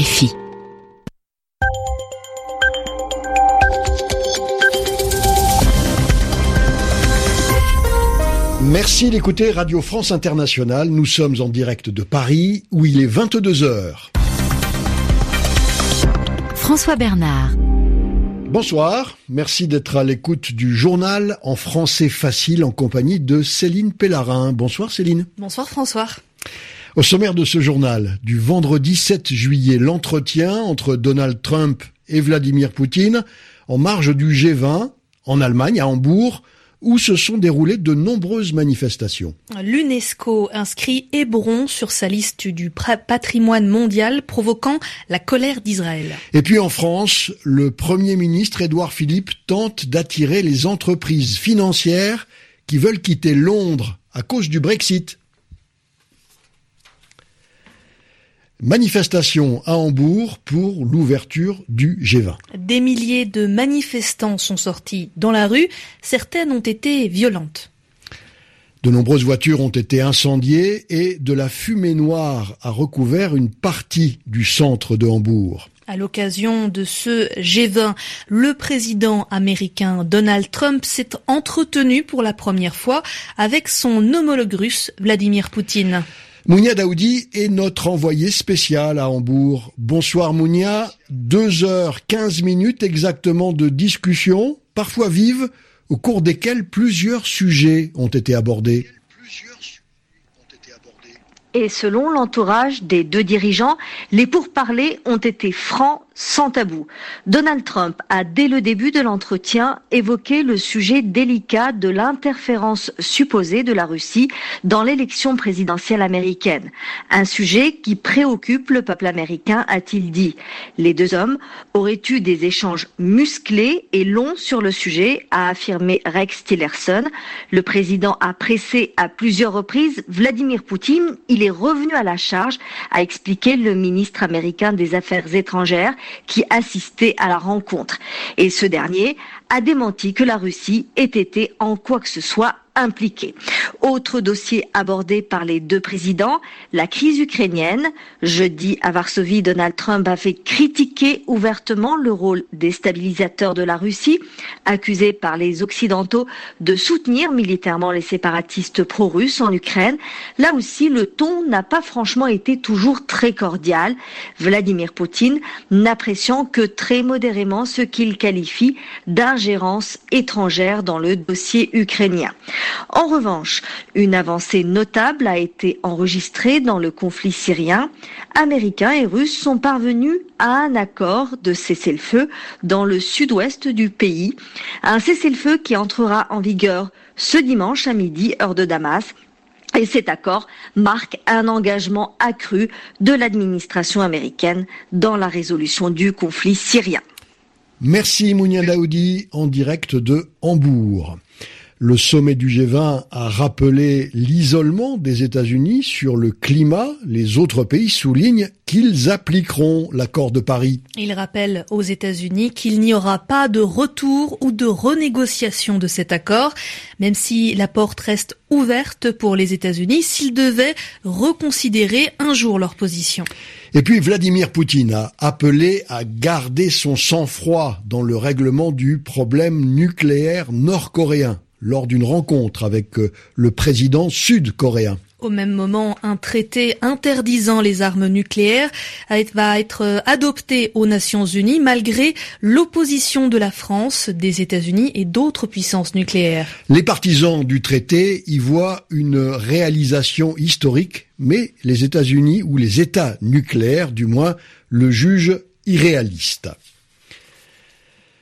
RFI. Merci d'écouter Radio France Internationale. Nous sommes en direct de Paris où il est 22 heures. François Bernard. Bonsoir, merci d'être à l'écoute du journal en français facile en compagnie de Céline Pellarin. Bonsoir Céline. Bonsoir François. Au sommaire de ce journal, du vendredi 7 juillet, l'entretien entre Donald Trump et Vladimir Poutine en marge du G20 en Allemagne, à Hambourg, où se sont déroulées de nombreuses manifestations. L'UNESCO inscrit Hébron sur sa liste du patrimoine mondial, provoquant la colère d'Israël. Et puis en France, le Premier ministre Édouard Philippe tente d'attirer les entreprises financières qui veulent quitter Londres à cause du Brexit. Manifestation à Hambourg pour l'ouverture du G20. Des milliers de manifestants sont sortis dans la rue. Certaines ont été violentes. De nombreuses voitures ont été incendiées et de la fumée noire a recouvert une partie du centre de Hambourg. À l'occasion de ce G20, le président américain Donald Trump s'est entretenu pour la première fois avec son homologue russe Vladimir Poutine. Mounia Daoudi est notre envoyé spécial à Hambourg. Bonsoir Mounia, deux heures quinze minutes exactement de discussion, parfois vives, au cours desquelles plusieurs sujets ont été abordés. Et selon l'entourage des deux dirigeants, les pourparlers ont été francs, sans tabou. Donald Trump a, dès le début de l'entretien, évoqué le sujet délicat de l'interférence supposée de la Russie dans l'élection présidentielle américaine. Un sujet qui préoccupe le peuple américain, a-t-il dit. Les deux hommes auraient eu des échanges musclés et longs sur le sujet, a affirmé Rex Tillerson. Le président a pressé à plusieurs reprises Vladimir Poutine. Il est revenu à la charge, a expliqué le ministre américain des Affaires étrangères qui assistait à la rencontre. Et ce dernier a démenti que la Russie ait été en quoi que ce soit impliqués. Autre dossier abordé par les deux présidents, la crise ukrainienne. Jeudi, à Varsovie, Donald Trump a fait critiquer ouvertement le rôle déstabilisateur de la Russie, accusé par les Occidentaux de soutenir militairement les séparatistes pro-russes en Ukraine. Là aussi, le ton n'a pas franchement été toujours très cordial. Vladimir Poutine n'appréciant que très modérément ce qu'il qualifie d'ingérence étrangère dans le dossier ukrainien. En revanche, une avancée notable a été enregistrée dans le conflit syrien. Américains et Russes sont parvenus à un accord de cessez-le-feu dans le sud-ouest du pays. Un cessez-le-feu qui entrera en vigueur ce dimanche à midi, heure de Damas, et cet accord marque un engagement accru de l'administration américaine dans la résolution du conflit syrien. Merci Mounia Daoudi en direct de Hambourg. Le sommet du G20 a rappelé l'isolement des États-Unis sur le climat. Les autres pays soulignent qu'ils appliqueront l'accord de Paris. Il rappelle aux États-Unis qu'il n'y aura pas de retour ou de renégociation de cet accord, même si la porte reste ouverte pour les États-Unis s'ils devaient reconsidérer un jour leur position. Et puis Vladimir Poutine a appelé à garder son sang-froid dans le règlement du problème nucléaire nord-coréen lors d'une rencontre avec euh, le président sud-coréen. Au même moment, un traité interdisant les armes nucléaires va être euh, adopté aux Nations Unies malgré l'opposition de la France, des États-Unis et d'autres puissances nucléaires. Les partisans du traité y voient une réalisation historique, mais les États-Unis ou les États nucléaires, du moins, le jugent irréaliste.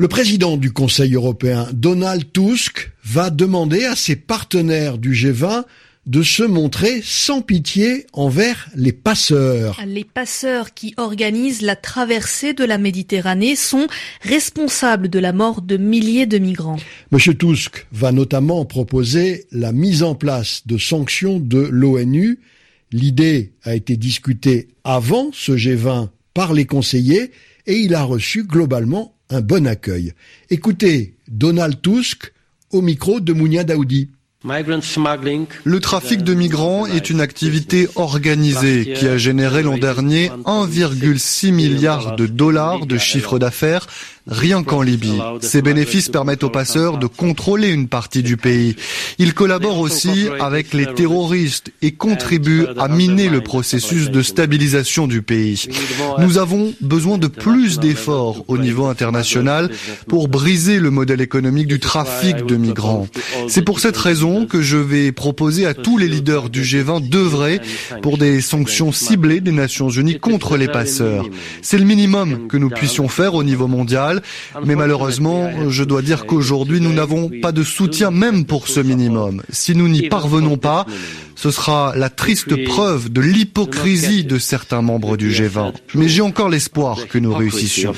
Le président du Conseil européen, Donald Tusk, va demander à ses partenaires du G20 de se montrer sans pitié envers les passeurs. Les passeurs qui organisent la traversée de la Méditerranée sont responsables de la mort de milliers de migrants. Monsieur Tusk va notamment proposer la mise en place de sanctions de l'ONU. L'idée a été discutée avant ce G20 par les conseillers et il a reçu globalement un bon accueil. Écoutez Donald Tusk au micro de Mounia Daoudi. Le trafic de migrants est une activité organisée qui a généré l'an dernier 1,6 milliard de dollars de chiffre d'affaires rien qu'en Libye. Ces bénéfices permettent aux passeurs de contrôler une partie du pays. Ils collaborent aussi avec les terroristes et contribuent à miner le processus de stabilisation du pays. Nous avons besoin de plus d'efforts au niveau international pour briser le modèle économique du trafic de migrants. C'est pour cette raison que je vais proposer à tous les leaders du G20 d'œuvrer pour des sanctions ciblées des Nations Unies contre les passeurs. C'est le minimum que nous puissions faire au niveau mondial mais malheureusement, je dois dire qu'aujourd'hui, nous n'avons pas de soutien même pour ce minimum. Si nous n'y parvenons pas, ce sera la triste preuve de l'hypocrisie de certains membres du G20. Mais j'ai encore l'espoir que nous réussissions.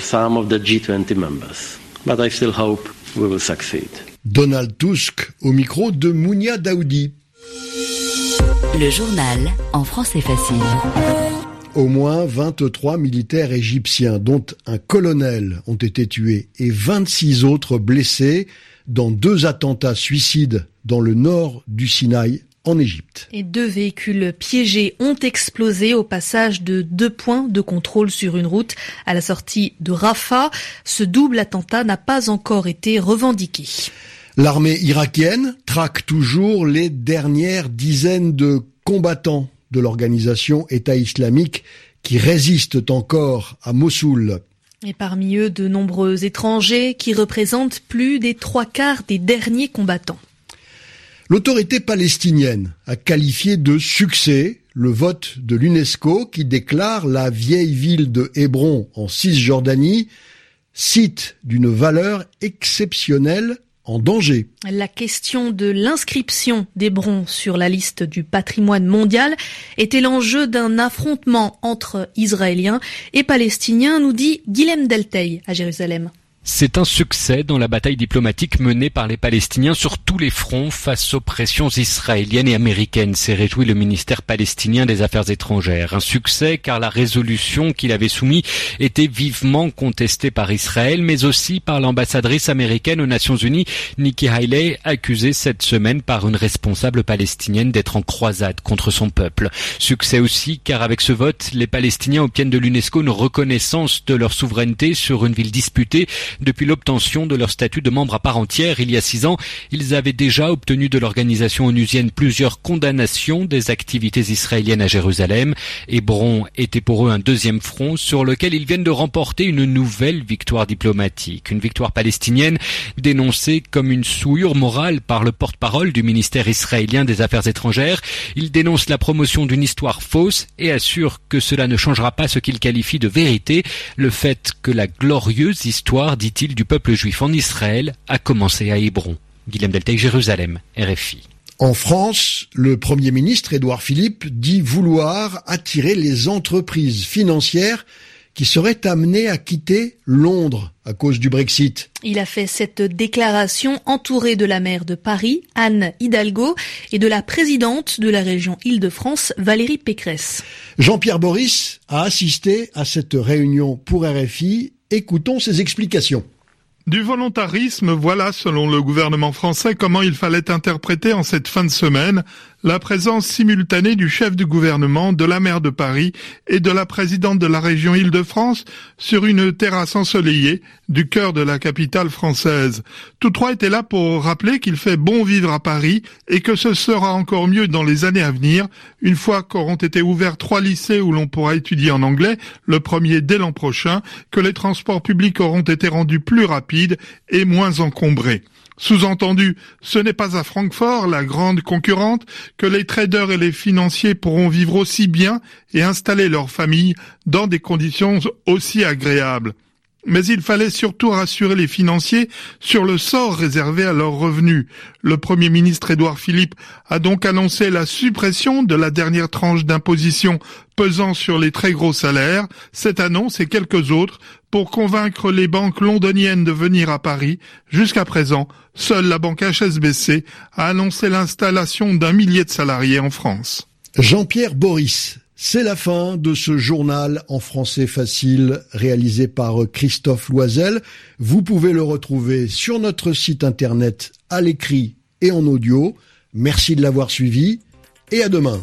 Donald Tusk au micro de Mounia Daoudi. Le journal en français facile. Au moins 23 militaires égyptiens, dont un colonel, ont été tués et 26 autres blessés dans deux attentats suicides dans le nord du Sinaï en Égypte. Et deux véhicules piégés ont explosé au passage de deux points de contrôle sur une route à la sortie de Rafah. Ce double attentat n'a pas encore été revendiqué. L'armée irakienne traque toujours les dernières dizaines de combattants de l'organisation État islamique qui résistent encore à Mossoul. Et parmi eux, de nombreux étrangers qui représentent plus des trois quarts des derniers combattants. L'autorité palestinienne a qualifié de succès le vote de l'UNESCO qui déclare la vieille ville de Hébron en Cisjordanie site d'une valeur exceptionnelle en danger. La question de l'inscription d'Hébron sur la liste du patrimoine mondial était l'enjeu d'un affrontement entre Israéliens et Palestiniens, nous dit Guilhem Delteil à Jérusalem. C'est un succès dans la bataille diplomatique menée par les Palestiniens sur tous les fronts face aux pressions israéliennes et américaines, s'est réjoui le ministère palestinien des Affaires étrangères. Un succès car la résolution qu'il avait soumise était vivement contestée par Israël, mais aussi par l'ambassadrice américaine aux Nations Unies, Nikki Haley, accusée cette semaine par une responsable palestinienne d'être en croisade contre son peuple. Succès aussi car avec ce vote, les Palestiniens obtiennent de l'UNESCO une reconnaissance de leur souveraineté sur une ville disputée depuis l'obtention de leur statut de membre à part entière il y a six ans, ils avaient déjà obtenu de l'organisation onusienne plusieurs condamnations des activités israéliennes à Jérusalem. Hébron était pour eux un deuxième front sur lequel ils viennent de remporter une nouvelle victoire diplomatique. Une victoire palestinienne dénoncée comme une souillure morale par le porte-parole du ministère israélien des Affaires étrangères. Il dénonce la promotion d'une histoire fausse et assure que cela ne changera pas ce qu'il qualifie de vérité, le fait que la glorieuse histoire dit-il, du peuple juif en Israël a commencé à Hébron. Guillaume Deltec, Jérusalem, RFI. En France, le Premier ministre Édouard Philippe dit vouloir attirer les entreprises financières qui seraient amenées à quitter Londres à cause du Brexit. Il a fait cette déclaration entouré de la maire de Paris, Anne Hidalgo, et de la présidente de la région Île-de-France, Valérie Pécresse. Jean-Pierre Boris a assisté à cette réunion pour RFI Écoutons ses explications. Du volontarisme, voilà, selon le gouvernement français, comment il fallait interpréter en cette fin de semaine la présence simultanée du chef du gouvernement, de la maire de Paris et de la présidente de la région Île-de-France sur une terrasse ensoleillée du cœur de la capitale française. Tous trois étaient là pour rappeler qu'il fait bon vivre à Paris et que ce sera encore mieux dans les années à venir, une fois qu'auront été ouverts trois lycées où l'on pourra étudier en anglais, le premier dès l'an prochain, que les transports publics auront été rendus plus rapides et moins encombrés. Sous-entendu, ce n'est pas à Francfort, la grande concurrente, que les traders et les financiers pourront vivre aussi bien et installer leur famille dans des conditions aussi agréables. Mais il fallait surtout rassurer les financiers sur le sort réservé à leurs revenus. Le Premier ministre Édouard Philippe a donc annoncé la suppression de la dernière tranche d'imposition pesant sur les très gros salaires. Cette annonce et quelques autres pour convaincre les banques londoniennes de venir à Paris. Jusqu'à présent, seule la banque HSBC a annoncé l'installation d'un millier de salariés en France. Jean-Pierre Boris, c'est la fin de ce journal en français facile réalisé par Christophe Loisel. Vous pouvez le retrouver sur notre site internet à l'écrit et en audio Merci de l'avoir suivi et à demain.